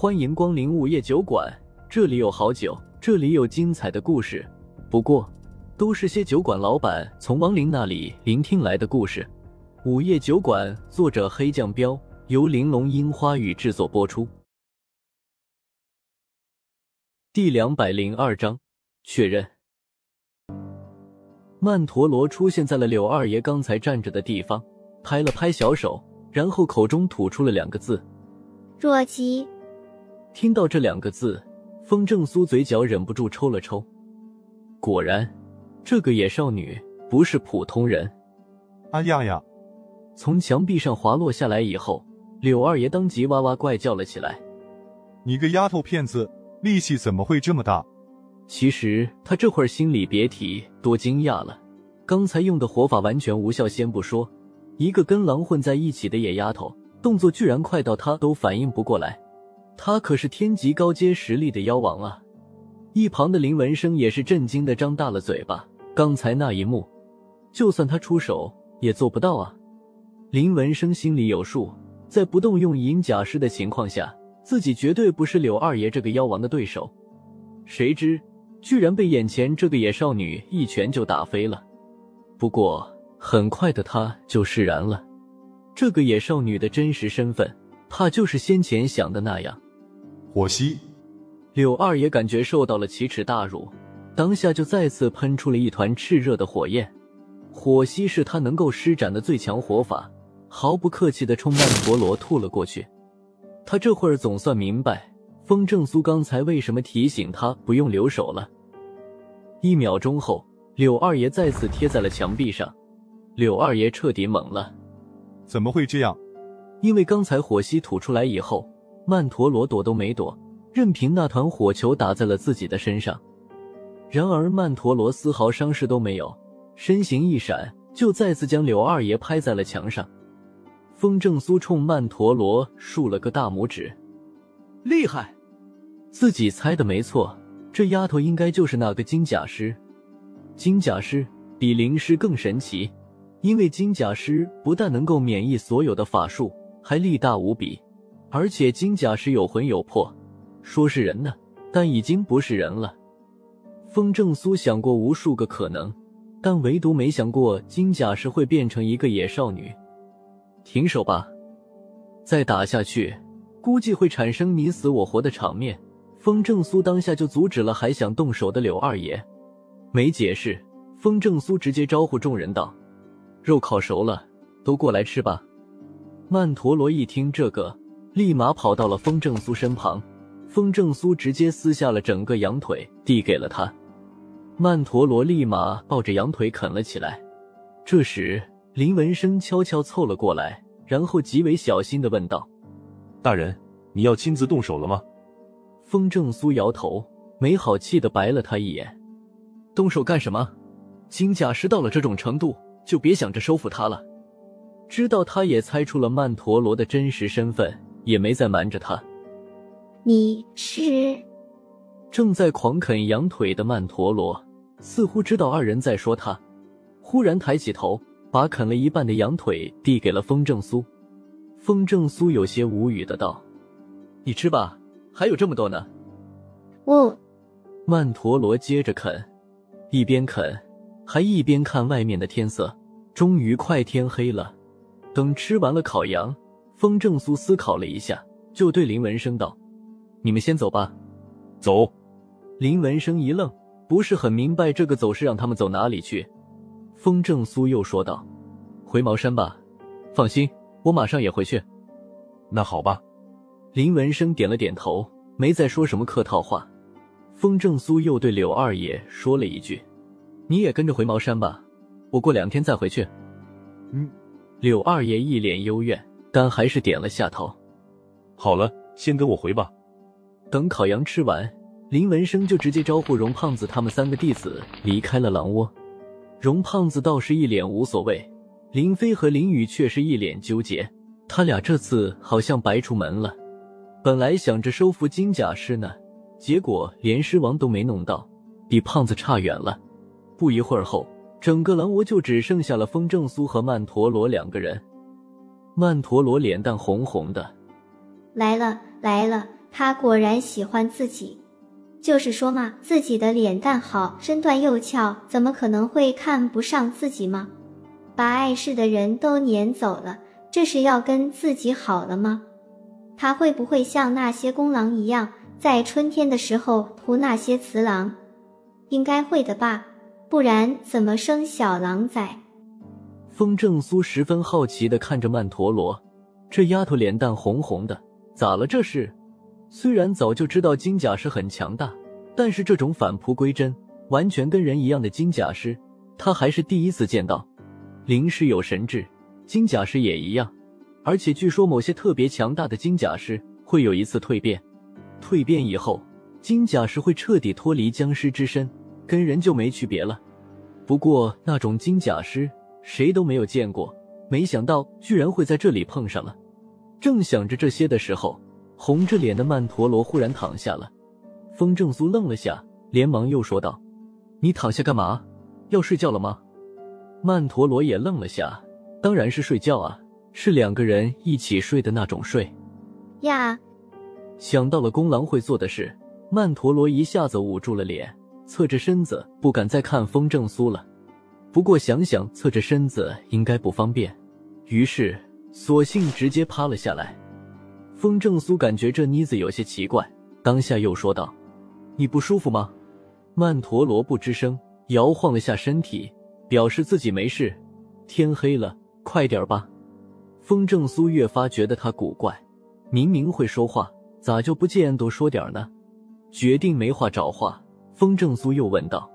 欢迎光临午夜酒馆，这里有好酒，这里有精彩的故事。不过，都是些酒馆老板从亡灵那里聆听来的故事。午夜酒馆，作者黑酱标，由玲珑樱花雨制作播出。第两百零二章确认。曼陀罗出现在了柳二爷刚才站着的地方，拍了拍小手，然后口中吐出了两个字：“若琪。”听到这两个字，风正苏嘴角忍不住抽了抽。果然，这个野少女不是普通人。啊呀呀！从墙壁上滑落下来以后，柳二爷当即哇哇怪叫了起来：“你个丫头片子，力气怎么会这么大？”其实他这会儿心里别提多惊讶了。刚才用的活法完全无效，先不说，一个跟狼混在一起的野丫头，动作居然快到他都反应不过来。他可是天级高阶实力的妖王啊！一旁的林文生也是震惊的张大了嘴巴。刚才那一幕，就算他出手也做不到啊！林文生心里有数，在不动用银甲师的情况下，自己绝对不是柳二爷这个妖王的对手。谁知，居然被眼前这个野少女一拳就打飞了。不过，很快的他就释然了，这个野少女的真实身份，怕就是先前想的那样。火息，柳二爷感觉受到了奇耻大辱，当下就再次喷出了一团炽热的火焰。火息是他能够施展的最强火法，毫不客气的冲曼陀罗吐了过去。他这会儿总算明白风正苏刚才为什么提醒他不用留手了。一秒钟后，柳二爷再次贴在了墙壁上。柳二爷彻底懵了，怎么会这样？因为刚才火息吐出来以后。曼陀罗躲都没躲，任凭那团火球打在了自己的身上。然而曼陀罗丝毫伤势都没有，身形一闪，就再次将柳二爷拍在了墙上。风正苏冲曼陀罗竖了个大拇指，厉害！自己猜的没错，这丫头应该就是那个金甲师。金甲师比灵师更神奇，因为金甲师不但能够免疫所有的法术，还力大无比。而且金甲师有魂有魄，说是人呢，但已经不是人了。风正苏想过无数个可能，但唯独没想过金甲师会变成一个野少女。停手吧，再打下去，估计会产生你死我活的场面。风正苏当下就阻止了还想动手的柳二爷，没解释。风正苏直接招呼众人道：“肉烤熟了，都过来吃吧。”曼陀罗一听这个。立马跑到了风正苏身旁，风正苏直接撕下了整个羊腿递给了他，曼陀罗立马抱着羊腿啃了起来。这时林文生悄悄凑了过来，然后极为小心的问道：“大人，你要亲自动手了吗？”风正苏摇头，没好气的白了他一眼：“动手干什么？金甲师到了这种程度，就别想着收服他了。”知道他也猜出了曼陀罗的真实身份。也没再瞒着他。你吃正在狂啃羊腿的曼陀罗，似乎知道二人在说他，忽然抬起头，把啃了一半的羊腿递给了风正苏。风正苏有些无语的道：“你吃吧，还有这么多呢。”我曼陀罗接着啃，一边啃还一边看外面的天色。终于快天黑了，等吃完了烤羊。风正苏思考了一下，就对林文生道：“你们先走吧。”走。林文生一愣，不是很明白这个走是让他们走哪里去。风正苏又说道：“回茅山吧，放心，我马上也回去。”那好吧。林文生点了点头，没再说什么客套话。风正苏又对柳二爷说了一句：“你也跟着回茅山吧，我过两天再回去。”嗯。柳二爷一脸幽怨。但还是点了下头。好了，先跟我回吧。等烤羊吃完，林文生就直接招呼荣胖子他们三个弟子离开了狼窝。荣胖子倒是一脸无所谓，林飞和林雨却是一脸纠结。他俩这次好像白出门了。本来想着收服金甲师呢，结果连狮王都没弄到，比胖子差远了。不一会儿后，整个狼窝就只剩下了风正苏和曼陀罗两个人。曼陀罗脸蛋红红的，来了来了，他果然喜欢自己。就是说嘛，自己的脸蛋好，身段又俏，怎么可能会看不上自己吗？把碍事的人都撵走了，这是要跟自己好了吗？他会不会像那些公狼一样，在春天的时候屠那些雌狼？应该会的吧，不然怎么生小狼崽？风正苏十分好奇的看着曼陀罗，这丫头脸蛋红红的，咋了这是？虽然早就知道金甲师很强大，但是这种返璞归真、完全跟人一样的金甲师，他还是第一次见到。灵师有神智，金甲师也一样，而且据说某些特别强大的金甲师会有一次蜕变，蜕变以后，金甲师会彻底脱离僵尸之身，跟人就没区别了。不过那种金甲师谁都没有见过，没想到居然会在这里碰上了。正想着这些的时候。红着脸的曼陀罗忽然躺下了，风正苏愣了下，连忙又说道：“你躺下干嘛？要睡觉了吗？”曼陀罗也愣了下，当然是睡觉啊，是两个人一起睡的那种睡。呀，想到了公狼会做的事，曼陀罗一下子捂住了脸，侧着身子，不敢再看风正苏了。不过想想侧着身子应该不方便，于是索性直接趴了下来。风正苏感觉这妮子有些奇怪，当下又说道：“你不舒服吗？”曼陀罗不吱声，摇晃了下身体，表示自己没事。天黑了，快点吧。风正苏越发觉得他古怪，明明会说话，咋就不见多说点呢？决定没话找话，风正苏又问道：“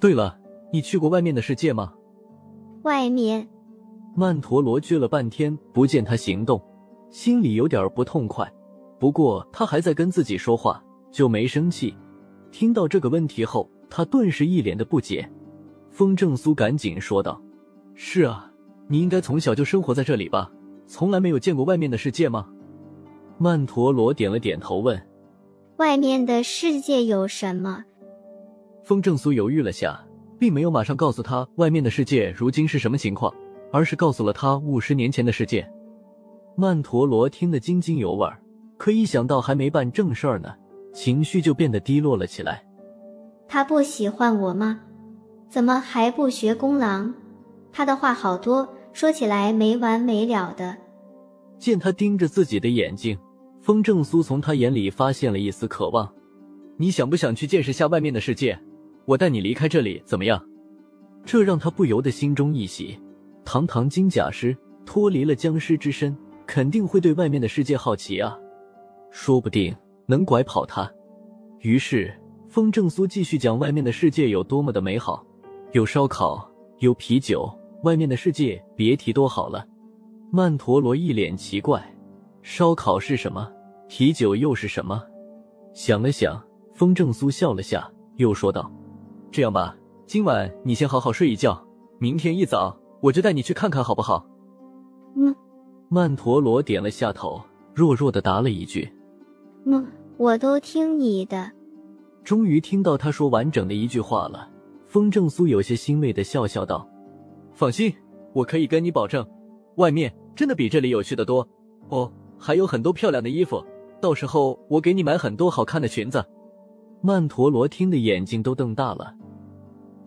对了，你去过外面的世界吗？”外面，曼陀罗撅了半天，不见他行动。心里有点不痛快，不过他还在跟自己说话，就没生气。听到这个问题后，他顿时一脸的不解。风正苏赶紧说道：“是啊，你应该从小就生活在这里吧？从来没有见过外面的世界吗？”曼陀罗点了点头，问：“外面的世界有什么？”风正苏犹豫了下，并没有马上告诉他外面的世界如今是什么情况，而是告诉了他五十年前的世界。曼陀罗听得津津有味，可一想到还没办正事儿呢，情绪就变得低落了起来。他不喜欢我吗？怎么还不学公狼？他的话好多，说起来没完没了的。见他盯着自己的眼睛，风正苏从他眼里发现了一丝渴望。你想不想去见识下外面的世界？我带你离开这里，怎么样？这让他不由得心中一喜。堂堂金甲师脱离了僵尸之身。肯定会对外面的世界好奇啊，说不定能拐跑他。于是风正苏继续讲外面的世界有多么的美好，有烧烤，有啤酒，外面的世界别提多好了。曼陀罗一脸奇怪，烧烤是什么？啤酒又是什么？想了想，风正苏笑了下，又说道：“这样吧，今晚你先好好睡一觉，明天一早我就带你去看看，好不好？”嗯。曼陀罗点了下头，弱弱的答了一句：“嗯，我都听你的。”终于听到他说完整的一句话了。风正苏有些欣慰的笑笑道：“放心，我可以跟你保证，外面真的比这里有趣的多。哦，还有很多漂亮的衣服，到时候我给你买很多好看的裙子。”曼陀罗听的眼睛都瞪大了。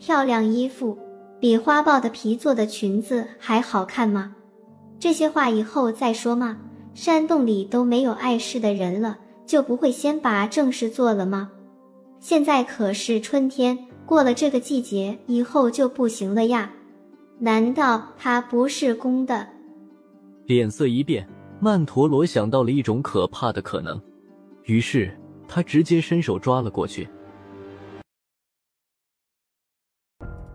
漂亮衣服比花豹的皮做的裙子还好看吗？这些话以后再说嘛。山洞里都没有碍事的人了，就不会先把正事做了吗？现在可是春天，过了这个季节以后就不行了呀。难道他不是公的？脸色一变，曼陀罗想到了一种可怕的可能，于是他直接伸手抓了过去。